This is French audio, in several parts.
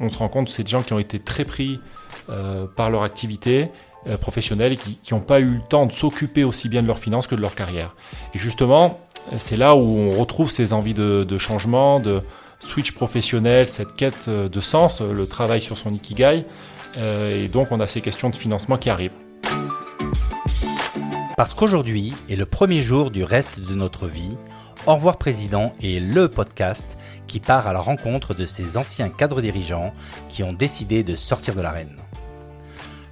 on se rend compte que c'est des gens qui ont été très pris par leur activité professionnelle et qui n'ont pas eu le temps de s'occuper aussi bien de leurs finances que de leur carrière. Et justement, c'est là où on retrouve ces envies de, de changement, de switch professionnel, cette quête de sens, le travail sur son ikigai. et donc, on a ces questions de financement qui arrivent. Parce qu'aujourd'hui est le premier jour du reste de notre vie, Au revoir Président est le podcast qui part à la rencontre de ces anciens cadres dirigeants qui ont décidé de sortir de l'arène.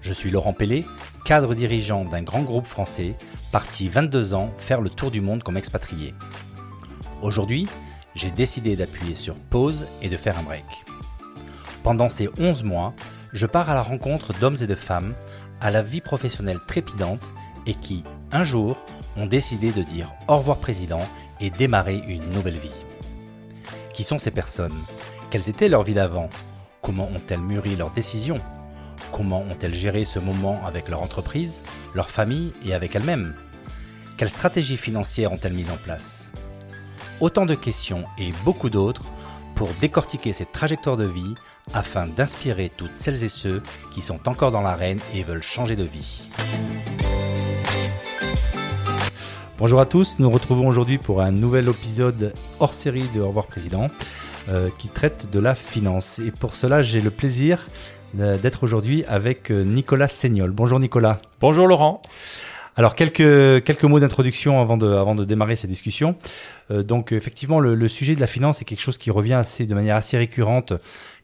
Je suis Laurent Pellet, cadre dirigeant d'un grand groupe français, parti 22 ans faire le tour du monde comme expatrié. Aujourd'hui, j'ai décidé d'appuyer sur pause et de faire un break. Pendant ces 11 mois, je pars à la rencontre d'hommes et de femmes à la vie professionnelle trépidante et qui, un jour, ont décidé de dire au revoir président et démarrer une nouvelle vie. Qui sont ces personnes? Quelles étaient leurs vies d'avant? Comment ont-elles mûri leurs décisions? Comment ont-elles géré ce moment avec leur entreprise, leur famille et avec elles-mêmes? Quelles stratégies financières ont-elles mises en place? Autant de questions et beaucoup d'autres pour décortiquer cette trajectoire de vie afin d'inspirer toutes celles et ceux qui sont encore dans l'arène et veulent changer de vie. Bonjour à tous, nous retrouvons aujourd'hui pour un nouvel épisode hors série de Au revoir Président euh, qui traite de la finance. Et pour cela, j'ai le plaisir euh, d'être aujourd'hui avec euh, Nicolas Seignol. Bonjour Nicolas. Bonjour Laurent. Alors quelques, quelques mots d'introduction avant de, avant de démarrer cette discussion. donc effectivement, le, sujet de la finance est quelque chose qui revient assez, de manière assez récurrente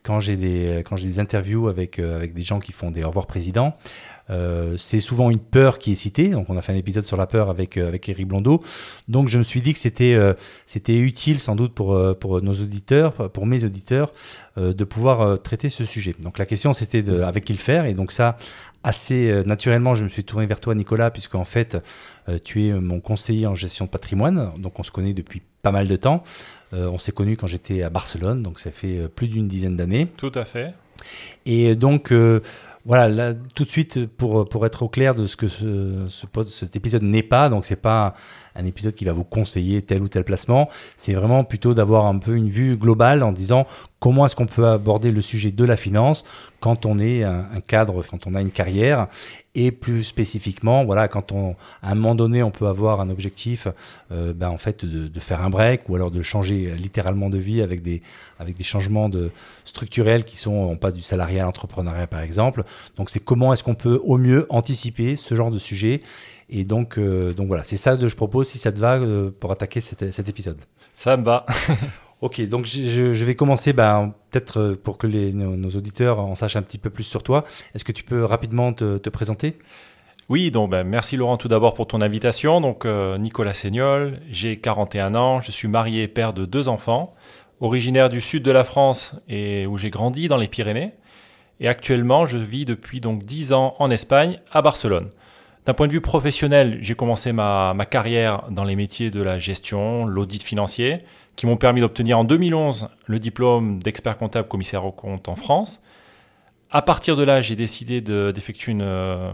quand j'ai des, quand j'ai des interviews avec, avec des gens qui font des au revoir président. Euh, c'est souvent une peur qui est citée. Donc, on a fait un épisode sur la peur avec, euh, avec Eric Blondeau. Donc, je me suis dit que c'était euh, c'était utile sans doute pour, pour nos auditeurs, pour mes auditeurs, de pouvoir traiter ce sujet. Donc, la question c'était de, avec qui le faire. Et donc, ça, assez naturellement, je me suis tourné vers toi, Nicolas, puisque en fait, tu es mon conseiller en gestion de patrimoine. Donc, on se connaît depuis pas mal de temps. on s'est connu quand j'étais à Barcelone, donc ça fait plus d'une dizaine d'années. Tout à fait. Et donc, voilà, là, tout de suite, pour, pour être au clair de ce que ce, cet épisode n'est pas, donc c'est pas un épisode qui va vous conseiller tel ou tel placement, c'est vraiment plutôt d'avoir un peu une vue globale en disant comment est-ce qu'on peut aborder le sujet de la finance quand on est un, cadre, quand on a une carrière, et plus spécifiquement, voilà, quand on, à un moment donné, on peut avoir un objectif, euh, ben, en fait, de, faire un break ou alors de changer littéralement de vie avec des, avec des changements de structurels qui sont, on passe du salariat à l'entrepreneuriat par exemple. Donc, c'est comment est-ce qu'on peut au mieux anticiper ce genre de sujet. Et donc, euh, donc voilà, c'est ça que je propose si ça te va euh, pour attaquer cet, cet épisode. Ça me va. Ok, donc je, vais commencer ben, peut-être euh, pour que les, nos, auditeurs en sachent un petit peu plus sur toi. Est-ce que tu peux rapidement te, présenter? Oui, donc ben, merci Laurent tout d'abord pour ton invitation. Donc euh, Nicolas Seignol, j'ai 41 ans, je suis marié et père de deux enfants, originaire du sud de la France et où j'ai grandi dans les Pyrénées. Et actuellement, je vis depuis donc 10 ans en Espagne, à Barcelone. D'un point de vue professionnel, j'ai commencé ma, carrière dans les métiers de la gestion, l'audit financier qui m'ont permis d'obtenir en 2011 le diplôme d'expert comptable commissaire aux comptes en France. À partir de là, j'ai décidé d'effectuer une, euh,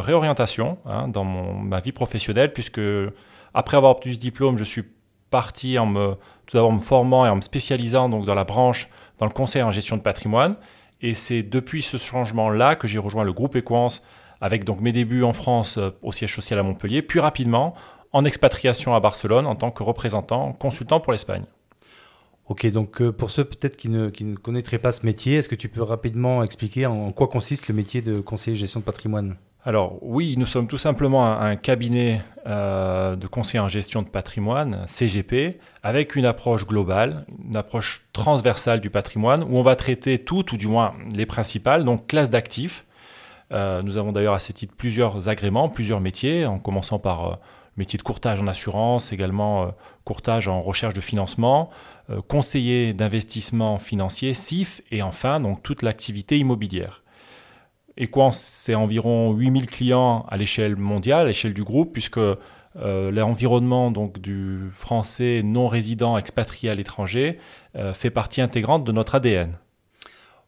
réorientation hein, dans ma vie professionnelle, puisque après avoir obtenu ce diplôme, je suis parti en me, tout d'abord me formant et en me spécialisant donc dans la branche, dans le conseil en gestion de patrimoine. Et c'est depuis ce changement-là que j'ai rejoint le groupe Equance, avec donc mes débuts en France euh, au siège social à Montpellier, puis rapidement en expatriation à Barcelone en tant que représentant, consultant pour l'Espagne. Ok, donc euh, pour ceux peut-être qui ne, qui ne connaîtraient pas ce métier, est-ce que tu peux rapidement expliquer en quoi consiste le métier de conseiller gestion de patrimoine? Alors oui, nous sommes tout simplement un, cabinet euh, de conseiller en gestion de patrimoine, CGP, avec une approche globale, une approche transversale du patrimoine, où on va traiter toutes, ou du moins les principales, donc classes d'actifs. Euh, nous avons d'ailleurs à ce titre plusieurs agréments, plusieurs métiers, en commençant par métier de courtage en assurance, également euh, courtage en recherche de financement, euh, conseiller d'investissement financier, CIF, et enfin donc toute l'activité immobilière. Equans, c'est environ 8000 clients à l'échelle mondiale, à l'échelle du groupe, puisque euh, l'environnement donc du français non résident expatrié à l'étranger fait partie intégrante de notre ADN.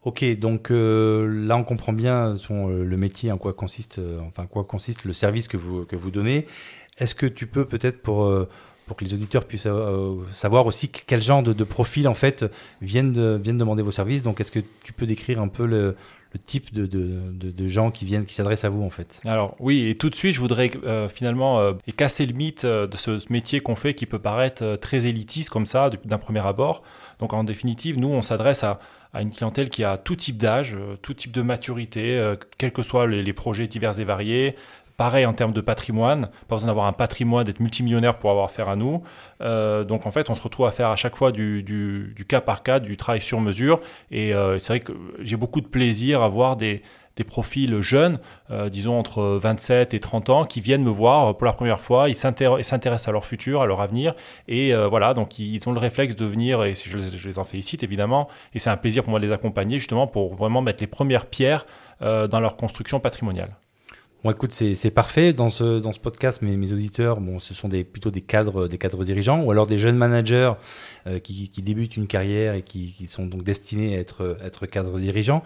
Ok, donc là on comprend bien le métier, en quoi consiste, enfin quoi consiste le service que vous donnez. Est-ce que tu peux peut-être pour, euh, que les auditeurs puissent euh, savoir aussi quel genre de, profil en fait viennent, viennent demander vos services. Donc, est-ce que tu peux décrire un peu le, type de, de, gens qui viennent, qui s'adressent à vous en fait Alors oui, et tout de suite, je voudrais euh, finalement euh, casser le mythe de ce, métier qu'on fait qui peut paraître très élitiste comme ça d'un premier abord. Donc en définitive, nous, on s'adresse à, une clientèle qui a tout type d'âge, tout type de maturité, quels que soient les, projets divers et variés, Pareil en termes de patrimoine, pas besoin d'avoir un patrimoine, d'être multimillionnaire pour avoir affaire à nous. Euh, donc en fait, on se retrouve à faire à chaque fois du, cas par cas, du travail sur mesure. Et euh, c'est vrai que j'ai beaucoup de plaisir à voir des, profils jeunes, euh, disons entre 27 et 30 ans, qui viennent me voir pour la première fois. Ils s'intéressent à leur futur, à leur avenir. Et voilà, donc ils ont le réflexe de venir, et je les en félicite évidemment. Et c'est un plaisir pour moi de les accompagner justement pour vraiment mettre les premières pierres dans leur construction patrimoniale. Bon, écoute, c'est parfait. Dans ce, dans ce podcast, mes, mes auditeurs, bon, ce sont plutôt des cadres, des cadres dirigeants ou alors des jeunes managers euh, qui, débutent une carrière et qui, sont donc destinés à être, être cadres dirigeants.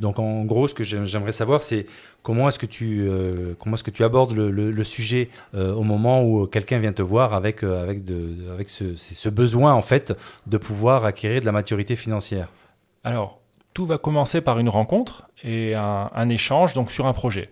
Donc, en gros, ce que j'aimerais savoir, c'est comment est-ce que tu, euh, est-ce que tu abordes le, le, sujet euh, au moment où quelqu'un vient te voir avec, avec, de, avec ce, ce besoin, en fait, de pouvoir acquérir de la maturité financière? Alors, tout va commencer par une rencontre et un, un échange donc sur un projet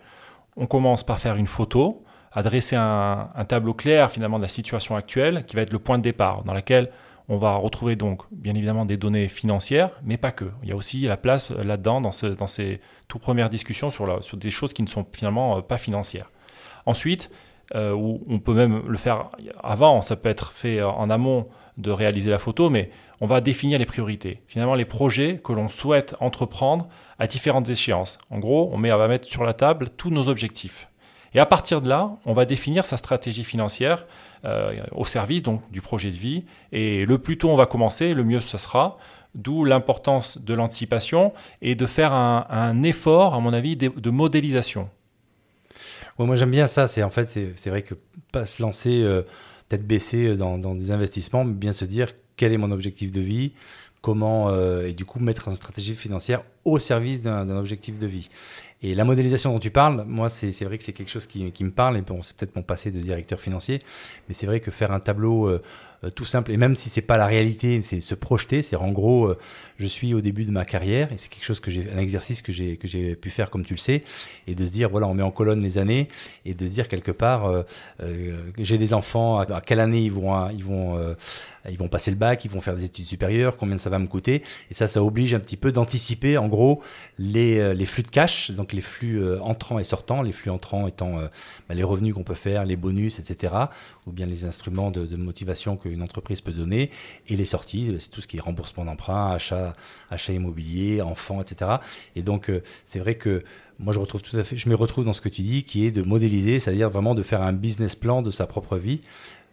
on commence par faire une photo, adresser un, tableau clair finalement de la situation actuelle qui va être le point de départ dans laquelle on va retrouver donc bien évidemment des données financières, mais pas que. Il y a aussi la place là-dedans dans, ces toutes premières discussions sur, des choses qui ne sont finalement euh, pas financières. Ensuite, euh, on peut même le faire avant, ça peut être fait en amont de réaliser la photo, mais on va définir les priorités. Finalement, les projets que l'on souhaite entreprendre à différentes échéances. En gros, on, met, va mettre sur la table tous nos objectifs. Et à partir de là, on va définir sa stratégie financière euh, au service donc du projet de vie. Et le plus tôt on va commencer, le mieux ce sera. D'où l'importance de l'anticipation et de faire un, effort, à mon avis, de, modélisation. moi j'aime bien ça. C'est en fait c'est vrai que pas se lancer euh, tête baissée dans, dans, des investissements, mais bien se dire quel est mon objectif de vie, comment, euh, et du coup mettre une stratégie financière au service d'un objectif de vie. Et la modélisation dont tu parles, moi, c'est vrai que c'est quelque chose qui, me parle, et bon, c'est peut-être mon passé de directeur financier, mais c'est vrai que faire un tableau euh, tout simple, et même si c'est pas la réalité, c'est se projeter, c'est en gros, euh, je suis au début de ma carrière, et c'est quelque chose que j'ai, un exercice que j'ai que j'ai pu faire comme tu le sais, et de se dire voilà, on met en colonne les années, et de se dire quelque part, euh, j'ai des enfants, à, quelle année ils vont ils vont ils vont passer le bac, ils vont faire des études supérieures, combien ça va me coûter, et ça, ça oblige un petit peu d'anticiper en gros les, les flux de cash, donc les flux entrants et sortants, les flux entrants étant bah, les revenus qu'on peut faire, les bonus, etc., ou bien les instruments de, motivation que une entreprise peut donner. Et les sorties, c'est tout ce qui est remboursement d'emprunt, achat, achat immobilier, enfants, etc. Et donc, euh, c'est vrai que moi, je retrouve tout à fait, je me retrouve dans ce que tu dis, qui est de modéliser, c'est-à-dire vraiment de faire un business plan de sa propre vie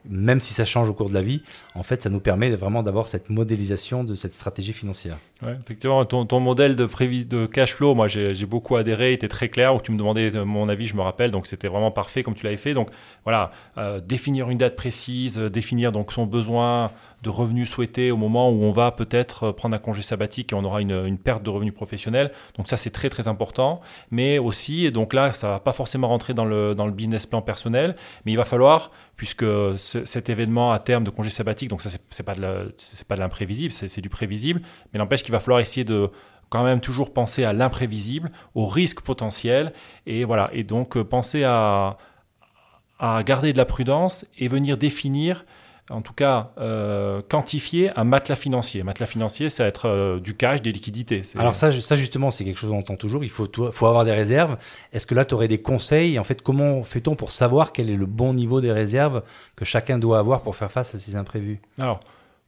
même si ça change au cours de la vie, en fait, ça nous permet vraiment d'avoir cette modélisation de cette stratégie financière. Ouais, effectivement, ton, ton modèle de, de cash flow, moi j'ai beaucoup adhéré, était très clair, où tu me demandais mon avis, je me rappelle, donc c'était vraiment parfait comme tu l'avais fait. Donc voilà, euh, définir une date précise, euh, définir donc son besoin de revenus souhaités au moment où on va peut-être prendre un congé sabbatique et on aura une, une perte de revenus professionnels. Donc ça c'est très très important. Mais aussi, et donc là ça va pas forcément rentrer dans le, dans le business plan personnel, mais il va falloir, puisque cet événement à terme de congé sabbatique, donc ça c'est pas de l'imprévisible, c'est du prévisible, mais n'empêche qu'il va falloir essayer de quand même toujours penser à l'imprévisible, au risque potentiel, et voilà, et donc euh, penser à, à garder de la prudence et venir définir en tout cas euh, quantifier un matelas financier. Un matelas financier, ça va être euh, du cash, des liquidités. Alors ça, ça justement, c'est quelque chose qu'on entend toujours. Il faut, faut avoir des réserves. Est-ce que là, tu aurais des conseils? En fait, comment fait-on pour savoir quel est le bon niveau des réserves que chacun doit avoir pour faire face à ces imprévus? Alors,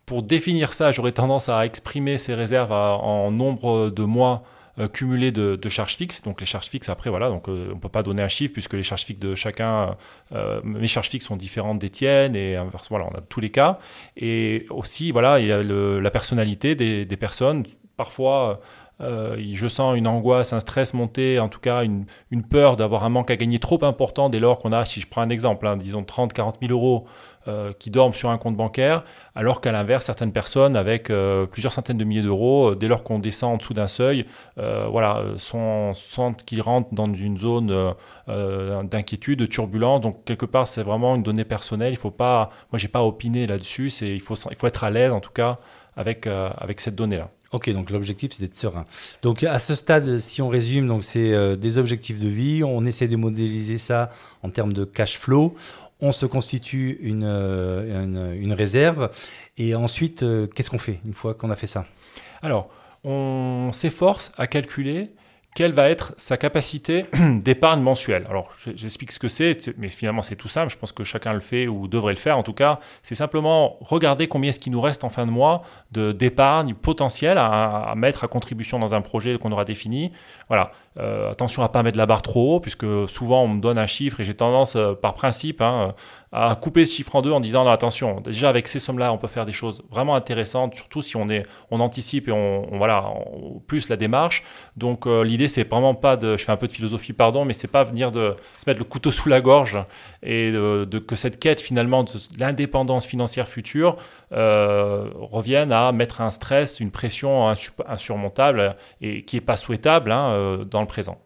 pour définir ça, j'aurais tendance à exprimer ces réserves en nombre de mois cumulé de, charges fixes. Donc les charges fixes, après, voilà, donc euh, on ne peut pas donner un chiffre puisque les charges fixes de chacun, euh, mes charges fixes sont différentes des tiennes et voilà, on a tous les cas. Et aussi, voilà, il y a la personnalité des, personnes. Parfois, je sens une angoisse, un stress monter, en tout cas une, peur d'avoir un manque à gagner trop important dès lors qu'on a, si je prends un exemple, hein, disons 30, 40 000 euros qui dorment sur un compte bancaire, alors qu'à l'inverse, certaines personnes avec plusieurs centaines de milliers d'euros, dès lors qu'on descend en dessous d'un seuil, voilà, sentent qu'ils rentrent dans une zone d'inquiétude, de turbulence. Donc quelque part, c'est vraiment une donnée personnelle. Il faut pas, moi, j'ai pas opiné là-dessus. C'est, il faut, être à l'aise, en tout cas, avec, cette donnée-là. Ok, donc l'objectif c'est d'être serein. Donc à ce stade, si on résume, donc c'est euh, des objectifs de vie, on essaie de modéliser ça en termes de cash flow, on se constitue une, euh, réserve, et ensuite, euh, qu'est-ce qu'on fait une fois qu'on a fait ça? Alors, on s'efforce à calculer quelle va être sa capacité d'épargne mensuelle. Alors, j'explique ce que c'est, mais finalement, c'est tout simple. Je pense que chacun le fait ou devrait le faire. En tout cas, c'est simplement regarder combien est-ce qu'il nous reste en fin de mois d'épargne potentielle à, mettre à contribution dans un projet qu'on aura défini. Voilà. Euh, attention à pas mettre la barre trop haut, puisque souvent on me donne un chiffre et j'ai tendance, euh, par principe, hein, à couper ce chiffre en deux en disant non, attention, déjà avec ces sommes-là, on peut faire des choses vraiment intéressantes, surtout si on, est, on anticipe et on, voilà, plus la démarche. Donc euh, l'idée, c'est vraiment pas de, je fais un peu de philosophie, pardon, mais c'est pas venir de se mettre le couteau sous la gorge et de, que cette quête finalement de l'indépendance financière future revienne à mettre un stress, une pression insurmontable et qui est pas souhaitable hein, dans présent.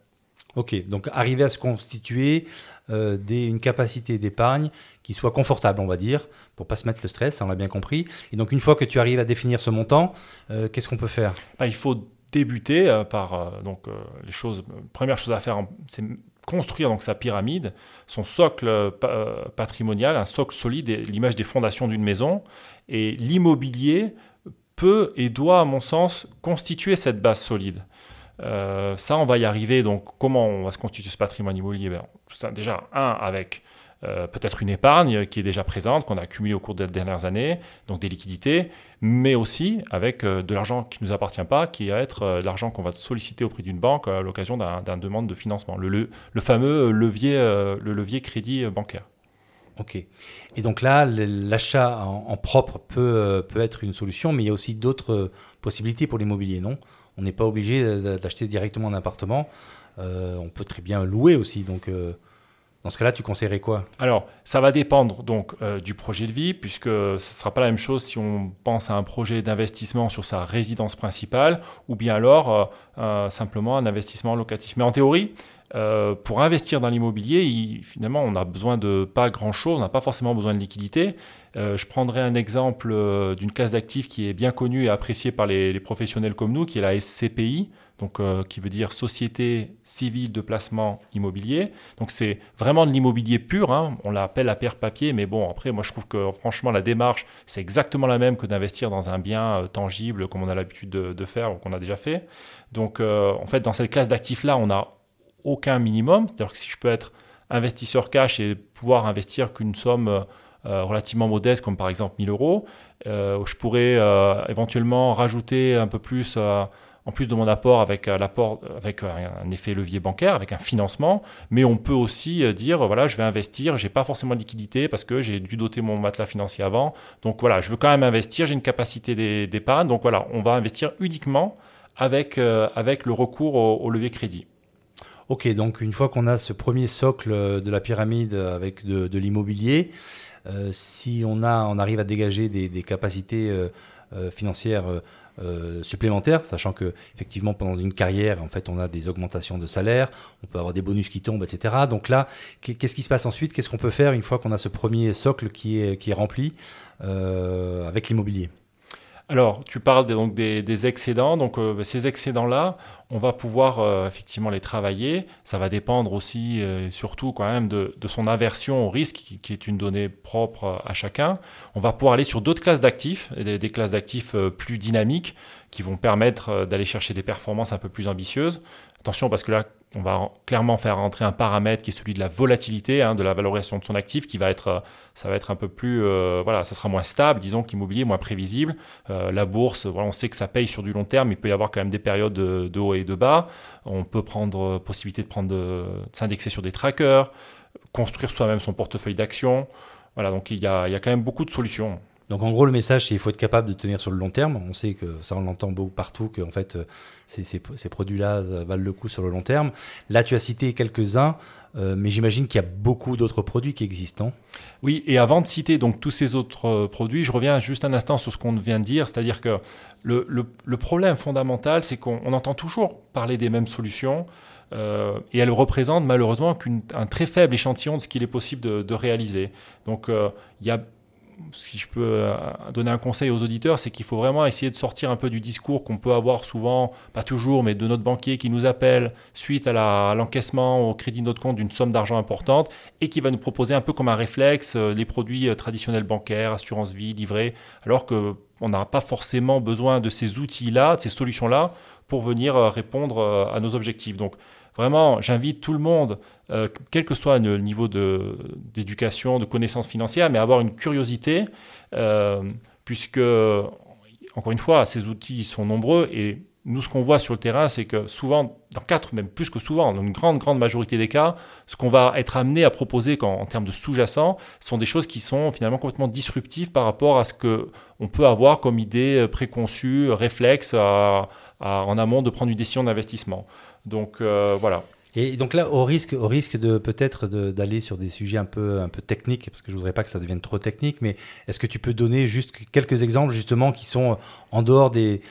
Ok, donc arriver à se constituer euh, une capacité d'épargne qui soit confortable, on va dire, pour pas se mettre le stress, on l'a bien compris. Et donc une fois que tu arrives à définir ce montant, euh, qu'est-ce qu'on peut faire? Bah, Il faut débuter euh, par donc les choses. Première chose à faire, c'est construire donc sa pyramide, son socle patrimonial, un socle solide, l'image des fondations d'une maison. Et l'immobilier peut et doit, à mon sens, constituer cette base solide. Euh, ça, on va y arriver. Donc, comment on va se constituer ce patrimoine immobilier? Ben, Déjà, un, avec euh, peut-être une épargne qui est déjà présente, qu'on a accumulée au cours des dernières années, donc des liquidités, mais aussi avec euh, de l'argent qui ne nous appartient pas, qui va être l'argent qu'on va solliciter auprès d'une banque à l'occasion d'un demande de financement, le, le, fameux levier, le levier crédit bancaire. Ok. Et donc là, l'achat en, en, propre peut, peut être une solution, mais il y a aussi d'autres possibilités pour l'immobilier, non? On n'est pas obligé d'acheter directement un appartement. Euh, on peut très bien louer aussi. Donc, euh, dans ce cas-là, tu conseillerais quoi? Alors, ça va dépendre donc euh, du projet de vie, puisque ce ne sera pas la même chose si on pense à un projet d'investissement sur sa résidence principale, ou bien alors simplement un investissement locatif. Mais en théorie, pour investir dans l'immobilier, finalement, on n'a besoin de pas grand-chose, on n'a pas forcément besoin de liquidité. je prendrai un exemple d'une classe d'actifs qui est bien connue et appréciée par les, professionnels comme nous, qui est la SCPI donc euh, qui veut dire Société civile de placement immobilier. Donc c'est vraiment de l'immobilier pur, hein. on l'appelle à paire papier, mais bon, après, moi je trouve que franchement la démarche, c'est exactement la même que d'investir dans un bien euh, tangible comme on a l'habitude de, faire ou qu'on a déjà fait. Donc euh, en fait, dans cette classe d'actifs-là, on n'a aucun minimum, c'est-à-dire que si je peux être investisseur cash et pouvoir investir qu'une somme relativement modeste, comme par exemple 1000 euros, je pourrais éventuellement rajouter un peu plus en plus de mon apport avec, euh, l'apport, avec euh, un effet levier bancaire, avec un financement, mais on peut aussi euh, dire, voilà, je vais investir, j'ai pas forcément de liquidité parce que j'ai dû doter mon matelas financier avant, donc voilà, je veux quand même investir, j'ai une capacité d'épargne, donc voilà, on va investir uniquement avec, le recours au, levier crédit. Ok, donc une fois qu'on a ce premier socle de la pyramide avec de, l'immobilier, si on arrive à dégager des, capacités financières euh, supplémentaires, sachant que effectivement pendant une carrière, en fait, on a des augmentations de salaire, on peut avoir des bonus qui tombent, etc. Donc là, qu'est-ce qui se passe ensuite? Qu'est-ce qu'on peut faire une fois qu'on a ce premier socle qui est, qui est rempli euh, avec l'immobilier? Alors, tu parles donc des, excédents. Donc, euh, ces excédents-là, on va pouvoir euh, effectivement les travailler. Ça va dépendre aussi, euh, surtout quand même, de, son aversion au risque, qui, est une donnée propre à chacun. On va pouvoir aller sur d'autres classes d'actifs, des, classes d'actifs plus dynamiques, qui vont permettre d'aller chercher des performances un peu plus ambitieuses. Attention, parce que là, on va clairement faire rentrer un paramètre qui est celui de la volatilité, hein, de la valorisation de son actif, qui va être, euh, ça va être un peu plus, euh, voilà, ça sera moins stable, disons est moins prévisible. Euh, la bourse, voilà, on sait que ça paye sur du long terme, il peut y avoir quand même des périodes de, haut et de bas. On peut prendre possibilité de prendre, de, s'indexer sur des trackers, construire soi-même son portefeuille d'actions. Voilà, donc il il y a quand même beaucoup de solutions. Donc en gros, le message, c'est qu'il faut être capable de tenir sur le long terme. On sait que ça, on l'entend beaucoup partout, que en fait, euh, ces, ces, produits-là valent le coup sur le long terme. Là, tu as cité quelques-uns, euh, mais j'imagine qu'il y a beaucoup d'autres produits qui existent. Oui, et avant de citer donc tous ces autres euh, produits, je reviens juste un instant sur ce qu'on vient de dire, c'est-à-dire que le, le, problème fondamental, c'est qu'on entend toujours parler des mêmes solutions. Euh, et elles représentent malheureusement qu'un très faible échantillon de ce qu'il est possible de, réaliser. Donc euh, il y a si je peux euh, donner un conseil aux auditeurs, c'est qu'il faut vraiment essayer de sortir un peu du discours qu'on peut avoir souvent, pas toujours, mais de notre banquier qui nous appelle suite à l'encaissement au crédit de notre compte d'une somme d'argent importante et qui va nous proposer un peu comme un réflexe euh, les produits euh, traditionnels bancaires, assurance vie, livret, alors qu'on n'a pas forcément besoin de ces outils-là, de ces solutions-là pour venir répondre à nos objectifs. Donc vraiment, j'invite tout le monde euh, quel que soit le niveau d'éducation, de, connaissances financières, mais avoir une curiosité, euh, puisque, encore une fois, ces outils sont nombreux et nous, ce qu'on voit sur le terrain, c'est que souvent, dans quatre, même plus que souvent, dans une grande, grande majorité des cas, ce qu'on va être amené à proposer en, termes de sous-jacent sont des choses qui sont finalement complètement disruptives par rapport à ce qu'on peut avoir comme idée préconçue, réflexe en amont de prendre une décision d'investissement. Donc euh, voilà. Et donc là, au risque, au risque de peut-être d'aller sur des sujets un peu, un peu techniques, parce que je voudrais pas que ça devienne trop technique, mais est-ce que tu peux donner juste quelques exemples justement qui sont en dehors des,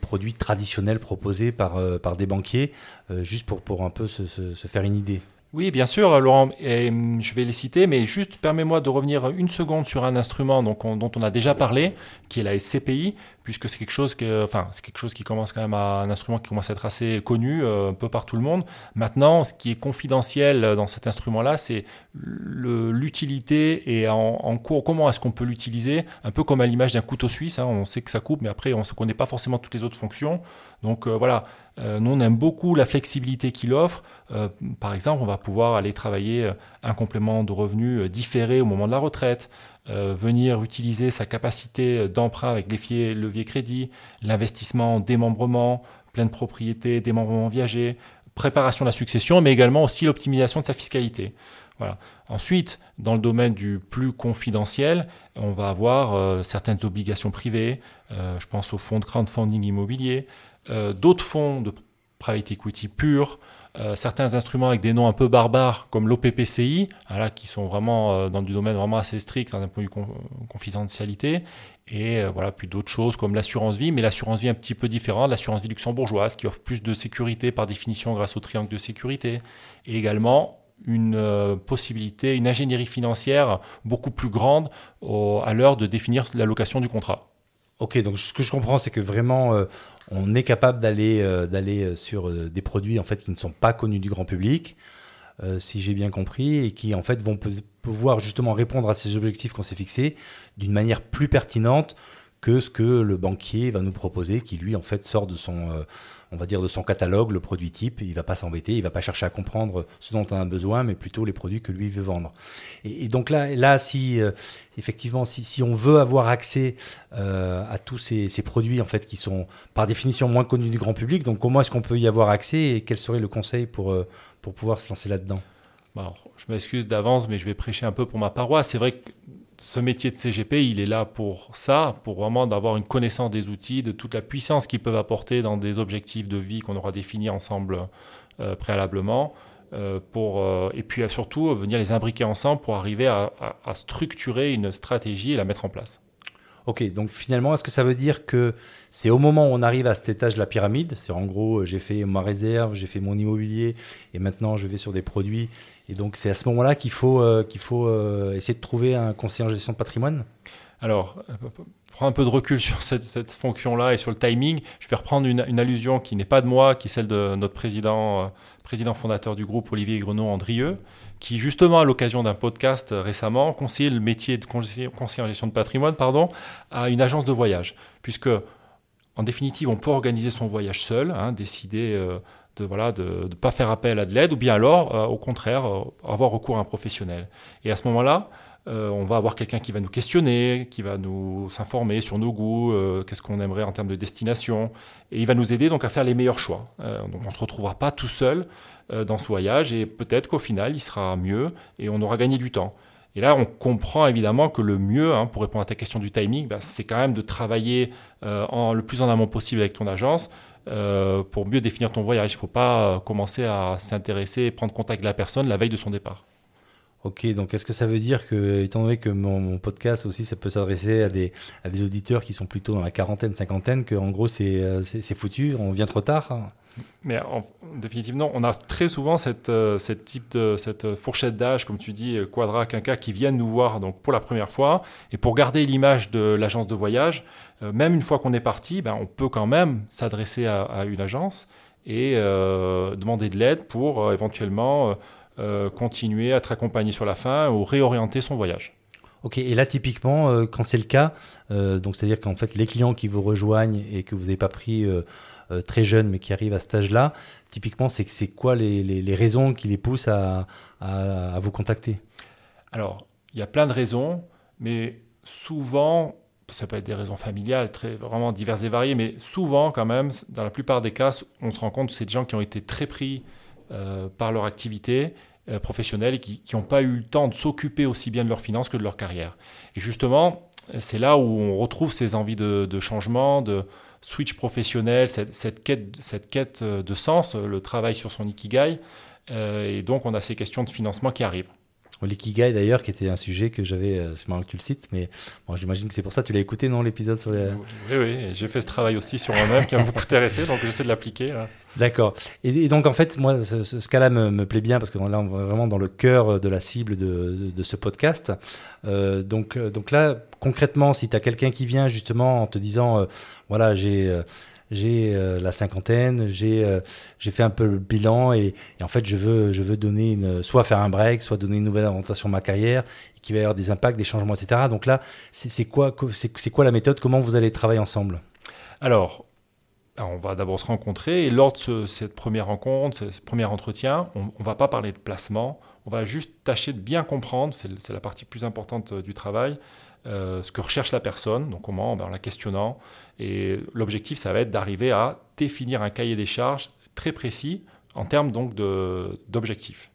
produits traditionnels proposés par, euh, des banquiers, euh, juste pour, un peu se faire une idée? Oui, bien sûr, Laurent, et hum, je vais les citer, mais juste permets-moi de revenir une seconde sur un instrument dont on a déjà parlé, qui est la SCPI, puisque c'est quelque chose quelque chose qui commence quand même à un instrument qui commence à être assez connu euh, un peu par tout le monde. Maintenant, ce qui est confidentiel dans cet instrument-là, c'est l'utilité et en, cours, comment est-ce qu'on peut l'utiliser, un peu comme à l'image d'un couteau suisse. Hein, on sait que ça coupe, mais après, on ne connaît pas forcément toutes les autres fonctions. Donc euh, voilà, euh, nous on aime beaucoup la flexibilité qu'il offre. Euh, par exemple, on va pouvoir aller travailler un complément de revenus différé au moment de la retraite. Euh, venir utiliser sa capacité d'emprunt avec levier, levier crédit, l'investissement en démembrement, pleine propriété, démembrement viager, préparation de la succession, mais également aussi l'optimisation de sa fiscalité. Voilà. Ensuite, dans le domaine du plus confidentiel, on va avoir euh, certaines obligations privées, euh, je pense aux fonds de crowdfunding immobilier, euh, d'autres fonds de private equity pur, euh, certains instruments avec des noms un peu barbares comme l'OPPCI, hein, qui sont vraiment euh, dans du domaine vraiment assez strict d'un point de vue confidentialité, et euh, voilà, puis d'autres choses comme l'assurance vie, mais l'assurance vie un petit peu différente, l'assurance vie luxembourgeoise qui offre plus de sécurité par définition grâce au triangle de sécurité, et également une possibilité, une ingénierie financière beaucoup plus grande à l'heure de définir l'allocation du contrat. Ok, donc ce que je comprends, c'est que vraiment, euh, on est capable d'aller euh, euh, sur des produits en fait qui ne sont pas connus du grand public, si j'ai bien compris, et qui en fait vont pouvoir justement répondre à ces objectifs qu'on s'est fixés d'une manière plus pertinente que ce que le banquier va nous proposer, qui lui en fait sort de son on va dire, de son catalogue, le produit type. Il va pas s'embêter, il va pas chercher à comprendre ce dont on a besoin, mais plutôt les produits que lui veut vendre. Et, donc là, là, si euh, effectivement, si, on veut avoir accès euh, à tous ces, ces, produits en fait qui sont par définition moins connus du grand public, donc comment est-ce qu'on peut y avoir accès et quel serait le conseil pour euh, pour pouvoir se lancer là-dedans? Je m'excuse d'avance, mais je vais prêcher un peu pour ma paroisse. C'est vrai que ce métier de CGP, il est là pour ça, pour vraiment d'avoir une connaissance des outils, de toute la puissance qu'ils peuvent apporter dans des objectifs de vie qu'on aura définis ensemble euh, préalablement. Euh, pour, euh, et puis surtout venir les imbriquer ensemble pour arriver à, à, structurer une stratégie et la mettre en place. Ok, donc finalement, est-ce que ça veut dire que c'est au moment où on arrive à cet étage de la pyramide, c'est en gros, j'ai fait ma réserve, j'ai fait mon immobilier, et maintenant je vais sur des produits et donc c'est à ce moment-là qu'il faut, euh, qu'il faut euh, essayer de trouver un conseiller en gestion de patrimoine Alors, euh, prends un peu de recul sur cette, cette fonction-là et sur le timing. Je vais reprendre une, allusion qui n'est pas de moi, qui est celle de notre président, président fondateur du groupe, Olivier Grenon-Andrieux, qui justement à l'occasion d'un podcast récemment conseillait le métier de conseiller, conseiller en gestion de patrimoine pardon, à une agence de voyage. Puisque en définitive, on peut organiser son voyage seul, hein, décider de voilà de ne pas faire appel à de l'aide ou bien alors euh, au contraire euh, avoir recours à un professionnel. Et à ce moment-là euh, on va avoir quelqu'un qui va nous questionner qui va nous s'informer sur nos goûts qu'est-ce qu'on aimerait en termes de destination et il va nous aider donc à faire les meilleurs choix. Donc on se retrouvera pas tout seul dans ce voyage et peut-être qu'au final il sera mieux et on aura gagné du temps. Et là, on comprend évidemment que le mieux, hein, pour répondre à ta question du timing, bah, c'est quand même de travailler le plus en amont possible avec ton agence pour mieux définir ton voyage. Il ne faut pas commencer à s'intéresser et prendre contact avec la personne la veille de son départ. Ok, donc est-ce que ça veut dire que, étant donné que mon, podcast aussi, ça peut s'adresser à des, auditeurs qui sont plutôt dans la quarantaine, cinquantaine, qu'en gros c'est foutu, on vient trop tard mais en, définitivement, on a très souvent cette, euh, type de cette fourchette d'âge, comme tu dis, quadra, quinca, qui viennent nous voir donc pour la première fois. Et pour garder l'image de l'agence de voyage, euh, même une fois qu'on est parti, ben, on peut quand même s'adresser à, une agence et euh, demander de l'aide pour éventuellement continuer à être accompagné sur la fin ou réorienter son voyage. Ok, et là typiquement, quand c'est le cas, donc c'est-à-dire qu'en fait les clients qui vous rejoignent et que vous n'avez pas pris euh, très jeunes mais qui arrivent à cet âge-là, typiquement, c'est c'est quoi les, les, raisons qui les poussent à, à, vous contacter? Alors, il y a plein de raisons, mais souvent, ça peut être des raisons familiales, très, vraiment diverses et variées, mais souvent, quand même, dans la plupart des cas, on se rend compte que c'est des gens qui ont été très pris euh, par leur activité euh, professionnelle qui n'ont pas eu le temps de s'occuper aussi bien de leurs finances que de leur carrière. Et justement, c'est là où on retrouve ces envies de, changement, de, switch professionnel, cette, quête, cette quête euh, de sens, euh, le travail sur son ikigai. Euh, et donc, on a ces questions de financement qui arrivent. L'ikigai d'ailleurs, qui était un sujet que j'avais, c'est marrant que tu le cites, mais j'imagine que c'est pour ça que tu l'as écouté, non, l'épisode sur les... Oui, oui, j'ai fait ce travail aussi sur moi-même qui m'a beaucoup intéressé, donc j'essaie de l'appliquer. D'accord. Et, donc en fait, moi, ce, cas-là me, plaît bien parce que là, on est vraiment dans le cœur de la cible de, de, ce podcast. donc, donc là, concrètement, si tu as quelqu'un qui vient justement en te disant, voilà, j'ai euh, j'ai euh, la cinquantaine, j'ai euh, j'ai fait un peu le bilan et, en fait je veux je veux donner une soit faire un break, soit donner une nouvelle orientation à ma carrière, qui va y avoir des impacts, des changements, etc. Donc là, c'est quoi c'est quoi la méthode? Comment vous allez travailler ensemble? Alors. On va d'abord se rencontrer et lors de cette première rencontre, ce premier entretien, on ne va pas parler de placement, on va juste tâcher de bien comprendre, c'est la partie plus importante du travail, euh, ce que recherche la personne, donc comment, ben, en la questionnant. Et l'objectif, ça va être d'arriver à définir un cahier des charges très précis en termes donc d'objectifs.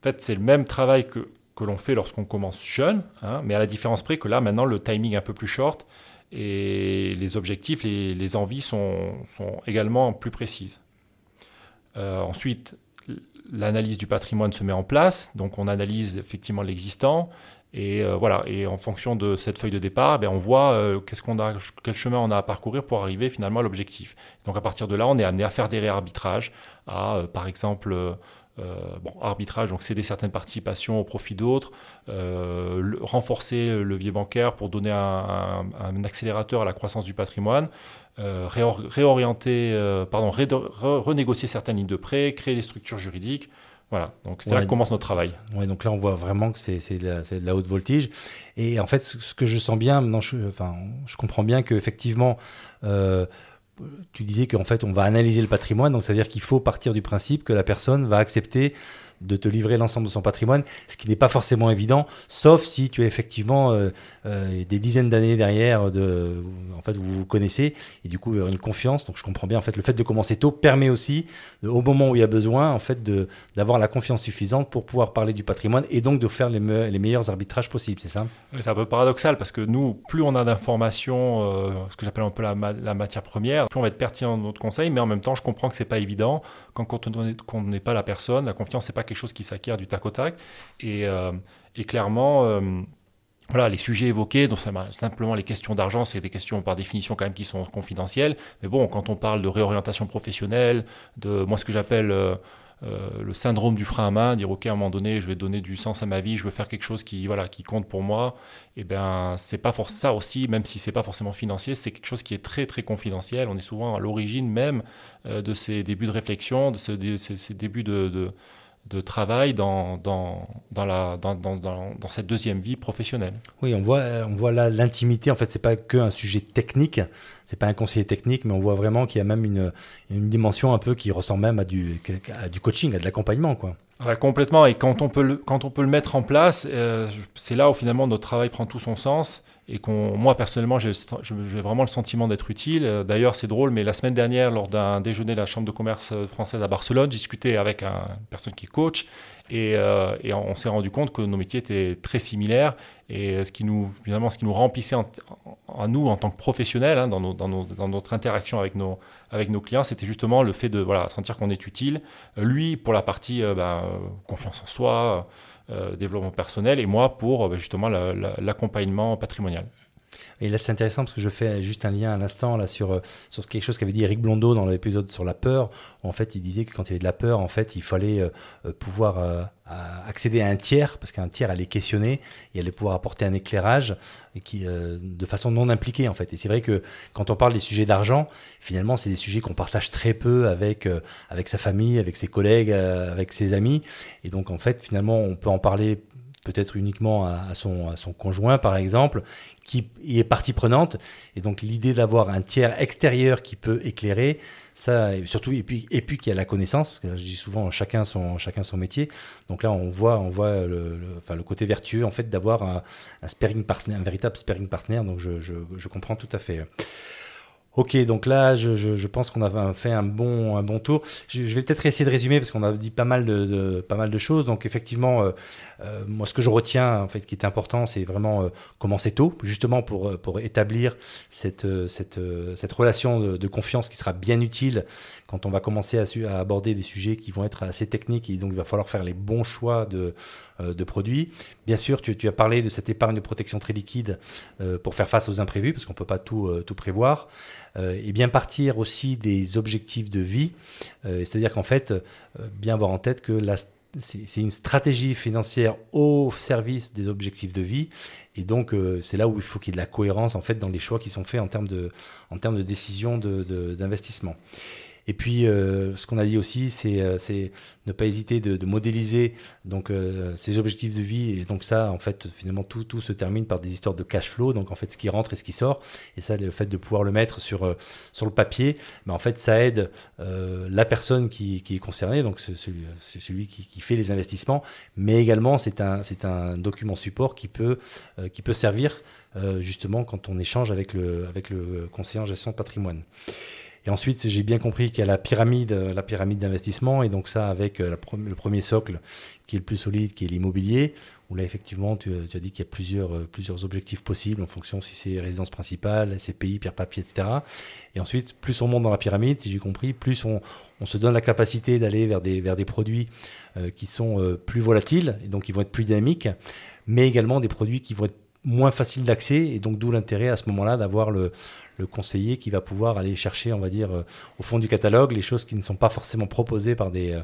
En fait, c'est le même travail que, que l'on fait lorsqu'on commence jeune, hein, mais à la différence près que là, maintenant, le timing est un peu plus short et les objectifs, les, les envies sont, sont, également plus précises. Euh, ensuite, l'analyse du patrimoine se met en place, donc on analyse effectivement l'existant, et euh, voilà, et en fonction de cette feuille de départ, ben, on voit euh, qu'est-ce qu'on a, quel chemin on a à parcourir pour arriver finalement à l'objectif. Donc à partir de là, on est amené à faire des réarbitrages, à euh, par exemple bon, arbitrage, donc céder certaines participations au profit d'autres, renforcer le levier bancaire pour donner un, accélérateur à la croissance du patrimoine, réorienter, pardon, renégocier certaines lignes de prêt, créer des structures juridiques. Voilà, donc c'est là que commence notre travail. Ouais, donc là on voit vraiment que c'est de, de, la haute voltige. Et en fait, ce que je sens bien, maintenant, je, enfin, je comprends bien qu'effectivement, euh, tu disais qu'en fait on va analyser le patrimoine, donc c'est-à-dire qu'il faut partir du principe que la personne va accepter de te livrer l'ensemble de son patrimoine, ce qui n'est pas forcément évident, sauf si tu as effectivement euh, euh, des dizaines d'années derrière, de, en fait, vous vous connaissez, et du coup, une confiance. Donc, je comprends bien, en fait, le fait de commencer tôt permet aussi, au moment où il y a besoin, en fait, d'avoir la confiance suffisante pour pouvoir parler du patrimoine et donc de faire les, meilleurs arbitrages possibles, c'est ça? C'est un peu paradoxal parce que nous, plus on a d'informations, euh, ce que j'appelle un peu la, la, matière première, plus on va être pertinent dans notre conseil, mais en même temps, je comprends que c'est pas évident quand, quand on n'est pas la personne, la confiance, c'est pas quelque chose qui s'acquiert du tac au tac. Et, euh, clairement, euh, voilà, les sujets évoqués, donc simplement les questions d'argent, c'est des questions par définition quand même qui sont confidentielles. Mais bon, quand on parle de réorientation professionnelle, de moi ce que j'appelle euh, le syndrome du frein à main, dire ok à un moment donné je vais donner du sens à ma vie, je veux faire quelque chose qui voilà qui compte pour moi, et eh ben c'est pas forcément ça aussi, même si c'est pas forcément financier, c'est quelque chose qui est très très confidentiel. On est souvent à l'origine même de ces débuts de réflexion, de, ces, débuts de de travail dans, dans, dans, la, dans, dans, dans, cette deuxième vie professionnelle. Oui, on voit, on voit là l'intimité. En fait, c'est pas que un sujet technique, c'est pas un conseiller technique, mais on voit vraiment qu'il y a même une, une, dimension un peu qui ressemble même à du, à du coaching, à de l'accompagnement, quoi. complètement. Et quand on peut le, quand on peut le mettre en place, euh, c'est là où finalement notre travail prend tout son sens. Et qu'on, moi personnellement, j'ai, vraiment le sentiment d'être utile. D'ailleurs, c'est drôle, mais la semaine dernière, lors d'un déjeuner de la Chambre de commerce française à Barcelone, j'ai discuté avec un, une personne qui est coach et, euh, on s'est rendu compte que nos métiers étaient très similaires et ce qui nous, finalement, ce qui nous remplissait à nous en tant que professionnels hein, dans, notre interaction avec nos, avec nos clients, c'était justement le fait de voilà, sentir qu'on est utile. Lui, pour la partie euh, ben, confiance en soi, euh, développement personnel, et moi pour ben, justement l'accompagnement patrimonial. Et là, c'est intéressant parce que je fais juste un lien à l'instant là sur, euh, sur quelque chose qu'avait dit Eric Blondeau dans l'épisode sur la peur. En fait, il disait que quand il y avait de la peur, en fait, il fallait euh, euh, pouvoir accéder à un tiers parce qu'un tiers allait questionner et allait pouvoir apporter un éclairage qui, de façon non impliquée en fait. Et c'est vrai que quand on parle des sujets d'argent, finalement, c'est des sujets qu'on partage très peu avec, avec sa famille, avec ses collègues, avec ses amis. Et donc, en fait, finalement, on peut en parler peut-être uniquement à, son, conjoint, par exemple, qui est partie prenante. Et donc l'idée d'avoir un tiers extérieur qui peut éclairer, ça, surtout, et puis, et puis qui a la connaissance, parce que je dis souvent chacun son, métier. Donc là, on voit, on voit le, côté vertueux, en fait, d'avoir un, véritable sparring partner. Donc je comprends tout à fait. Ok, donc là, je, pense qu'on a fait un bon, tour. Je, vais peut-être essayer de résumer parce qu'on a dit pas mal de, choses. Donc effectivement, euh, euh, moi, ce que je retiens, en fait, qui est important, c'est vraiment euh, commencer tôt, justement pour, établir cette relation de, confiance qui sera bien utile quand on va commencer à, à, aborder des sujets qui vont être assez techniques et donc il va falloir faire les bons choix de, de produits. Bien sûr, tu, as parlé de cette épargne de protection très liquide pour faire face aux imprévus parce qu'on ne peut pas tout, tout prévoir. Euh, et bien partir aussi des objectifs de vie. Euh, c'est-à-dire qu'en fait, euh, bien avoir en tête que c'est une stratégie financière au service des objectifs de vie. Et donc, c'est là où il faut qu'il y ait de la cohérence en fait dans les choix qui sont faits en termes de, en termes de décision d'investissement. Et puis, euh, ce qu'on a dit aussi, c'est euh, ne pas hésiter de, modéliser donc euh, ses objectifs de vie. Et donc ça, en fait, finalement, tout, tout se termine par des histoires de cash flow. Donc en fait, ce qui rentre et ce qui sort. Et ça, le fait de pouvoir le mettre sur sur le papier, ben, en fait, ça aide la personne qui, qui, est concernée, donc c'est celui, celui qui, qui, fait les investissements, mais également c'est un c'est un document support qui peut qui peut servir justement quand on échange avec le avec le conseiller en gestion de patrimoine. Et ensuite, j'ai bien compris qu'il y a la pyramide, la pyramide d'investissement, et donc ça avec euh, le premier socle qui est le plus solide, qui est l'immobilier, où là effectivement, tu, as dit qu'il y a plusieurs, euh, plusieurs objectifs possibles en fonction si c'est résidence principale, SCPI, pierre papier, etc. Et ensuite, plus on monte dans la pyramide, si j'ai compris, plus on, se donne la capacité d'aller vers des, vers des produits euh, qui sont plus volatiles, et donc qui vont être plus dynamiques, mais également des produits qui vont être moins faciles d'accès, et donc d'où l'intérêt à ce moment-là d'avoir le, le conseiller qui va pouvoir aller chercher, on va dire, euh, au fond du catalogue, les choses qui ne sont pas forcément proposées par des, euh,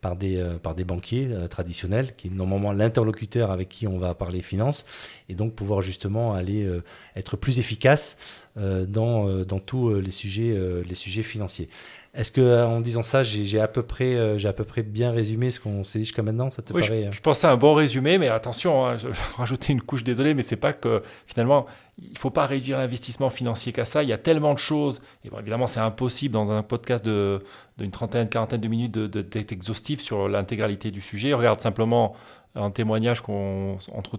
par des, euh, par des banquiers traditionnels, qui est normalement l'interlocuteur avec qui on va parler finances, et donc pouvoir justement aller être plus efficace dans, dans tous les sujets, les sujets financiers. Est-ce que en disant ça, j'ai à peu près, j'ai à peu près bien résumé ce qu'on s'est dit jusqu'à maintenant Ça te oui, paraît je, je pensais à un bon résumé, mais attention, hein, je rajouter une couche, désolé, mais c'est pas que finalement il ne faut pas réduire l'investissement financier qu'à ça. Il y a tellement de choses. Et évidemment, c'est impossible dans un podcast d'une trentaine, quarantaine de minutes d'être de, exhaustif sur l'intégralité du sujet. Regarde simplement un témoignage entre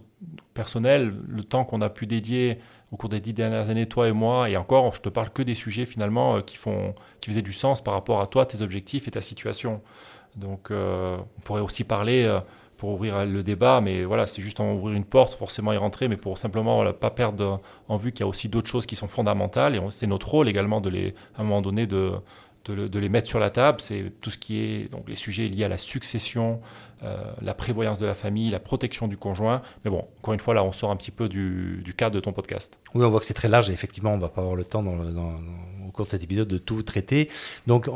personnel, le temps qu'on a pu dédier au cours des dix dernières années, toi et moi, et encore, je te parle que des sujets finalement euh, qui, font, qui faisaient du sens par rapport à toi, tes objectifs et ta situation. Donc, euh, on pourrait aussi parler. Euh, pour ouvrir le débat, mais voilà, c'est juste en ouvrir une porte, forcément y rentrer, mais pour simplement ne pas perdre en vue qu'il y a aussi d'autres choses qui sont fondamentales, et c'est notre rôle également de les, à un moment donné de, de, les mettre sur la table, c'est tout ce qui est donc les sujets liés à la succession, euh, la prévoyance de la famille, la protection du conjoint. Mais bon, encore une fois, là, on sort un petit peu du, cadre de ton podcast. Oui, on voit que c'est très large et effectivement, on va pas avoir le temps au cours de cet épisode de tout traiter. Donc,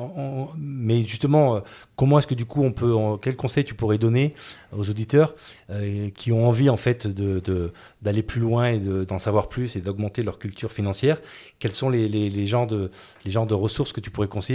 mais justement, euh, comment est-ce que du coup on peut, quel conseil tu pourrais donner aux auditeurs euh, qui ont envie en fait d'aller plus loin et d'en savoir plus et d'augmenter leur culture financière? Quels sont les, genres de, les genres de ressources que tu pourrais conseiller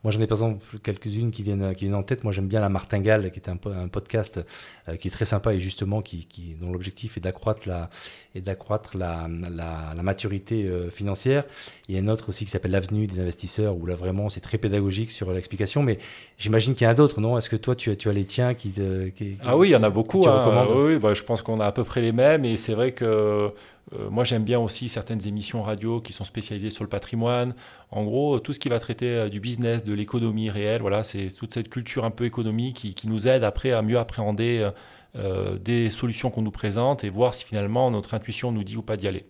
Moi, j'en ai par exemple quelques-unes qui viennent, qui viennent en tête. Moi, j'aime bien la Martingale, qui est un, un podcast euh, qui est très sympa et justement qui, qui dont l'objectif est d'accroître la, et d'accroître la, la, la, maturité financière. Il y a une autre aussi qui s'appelle L'avenir retenue des investisseurs où là vraiment c'est très pédagogique sur l'explication. Mais j'imagine qu'il y en a d'autres, non? Est-ce que toi tu as, tu as les tiens qui, te, qui Ah oui, il y en a beaucoup. Hein. oui, bah, je pense qu'on a à peu près les mêmes. Et c'est vrai que euh, moi j'aime bien aussi certaines émissions radio qui sont spécialisées sur le patrimoine. En gros, tout ce qui va traiter euh, du business, de l'économie réelle, voilà, c'est toute cette culture un peu économique qui, nous aide après à mieux appréhender euh, des solutions qu'on nous présente et voir si finalement notre intuition nous dit ou pas d'y aller.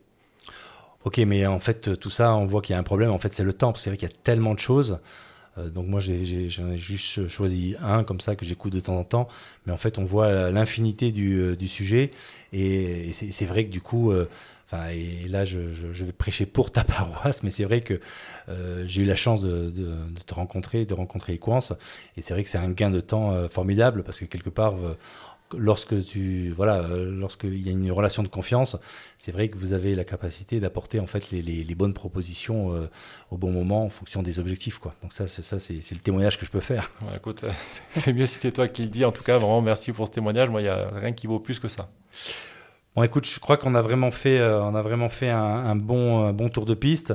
Ok, mais en fait, tout ça, on voit qu'il y a un problème. En fait, c'est le temps. C'est vrai qu'il y a tellement de choses. Euh, donc moi, j'en ai, juste choisi un comme ça que j'écoute de temps en temps. Mais en fait, on voit l'infinité du, euh, sujet. Et, c'est vrai que du coup, euh, et là, je, je, vais prêcher pour ta paroisse, mais c'est vrai que j'ai eu la chance de, te rencontrer, de rencontrer Equance. Et c'est vrai que c'est un gain de temps formidable parce que quelque part, lorsque tu voilà, euh, lorsqu'il y a une relation de confiance, c'est vrai que vous avez la capacité d'apporter en fait les, bonnes propositions euh, au bon moment en fonction des objectifs quoi. Donc ça, c'est ça, c'est, le témoignage que je peux faire. écoute, c'est mieux si c'est toi qui le dis. En tout cas, vraiment merci pour ce témoignage. Moi, il y a rien qui vaut plus que ça. Bon, écoute, je crois qu'on a vraiment fait, euh, on a vraiment fait un, bon, un bon tour de piste.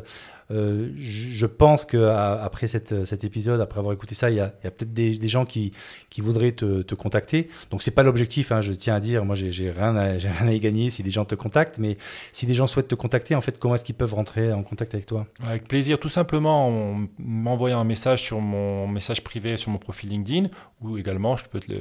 Euh, je pense qu'après cet épisode, après avoir écouté ça, il y a, peut-être des, gens qui, qui voudraient te, te contacter. Donc, c'est pas l'objectif, hein, je tiens à dire. Moi, j'ai rien, à, rien à y gagner si des gens te contactent. Mais si des gens souhaitent te contacter, en fait, comment est-ce qu'ils peuvent rentrer en contact avec toi? Avec plaisir, tout simplement en m'envoyant un message sur mon message privé sur mon profil LinkedIn ou également, je peux te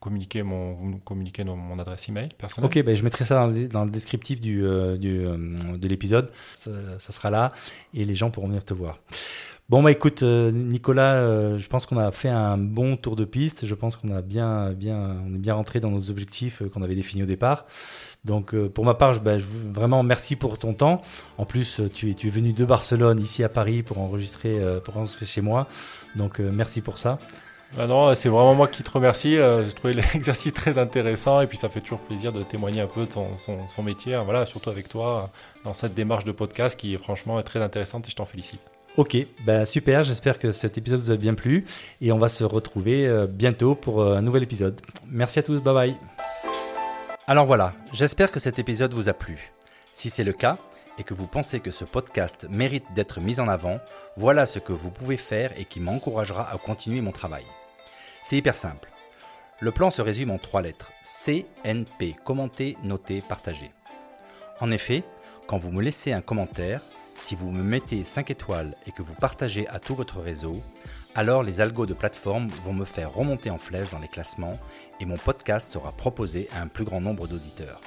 communiquer mon, vous me communiquer mon adresse email personnelle. Ok, ben, je mettrai ça dans, le descriptif du, euh, du euh, de l'épisode. Ça, ça, sera là. Et les gens pourront venir te voir. Bon, bah écoute, euh, Nicolas, euh, je pense qu'on a fait un bon tour de piste. Je pense qu'on a bien, bien, on est bien rentré dans nos objectifs euh, qu'on avait définis au départ. Donc, pour ma part, je, bah, vraiment merci pour ton temps. En plus, tu es, tu es venu de Barcelone ici à Paris pour enregistrer, pour enregistrer chez moi. Donc, merci pour ça. Ah non, c'est vraiment moi qui te remercie. J'ai trouvé l'exercice très intéressant et puis ça fait toujours plaisir de témoigner un peu de son, métier. Hein, voilà, surtout avec toi dans cette démarche de podcast qui, franchement, est très intéressante et je t'en félicite. Ok, ben super, j'espère que cet épisode vous a bien plu et on va se retrouver euh, bientôt pour euh, un nouvel épisode. Merci à tous, bye bye. Alors voilà, j'espère que cet épisode vous a plu. Si c'est le cas et que vous pensez que ce podcast mérite d'être mis en avant, voilà ce que vous pouvez faire et qui m'encouragera à continuer mon travail. C'est hyper simple. Le plan se résume en trois lettres. CNP, commenter, noter, partager. En effet, quand vous me laissez un commentaire, si vous me mettez 5 étoiles et que vous partagez à tout votre réseau, alors les algos de plateforme vont me faire remonter en flèche dans les classements et mon podcast sera proposé à un plus grand nombre d'auditeurs.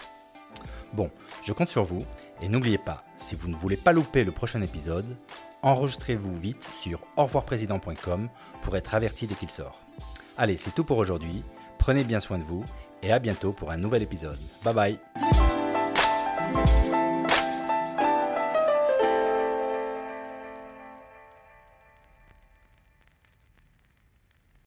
Bon, je compte sur vous et n'oubliez pas, si vous ne voulez pas louper le prochain épisode, enregistrez-vous vite sur revoirprésident.com pour être averti dès qu'il sort. Allez, c'est tout pour aujourd'hui. Prenez bien soin de vous et à bientôt pour un nouvel épisode. Bye bye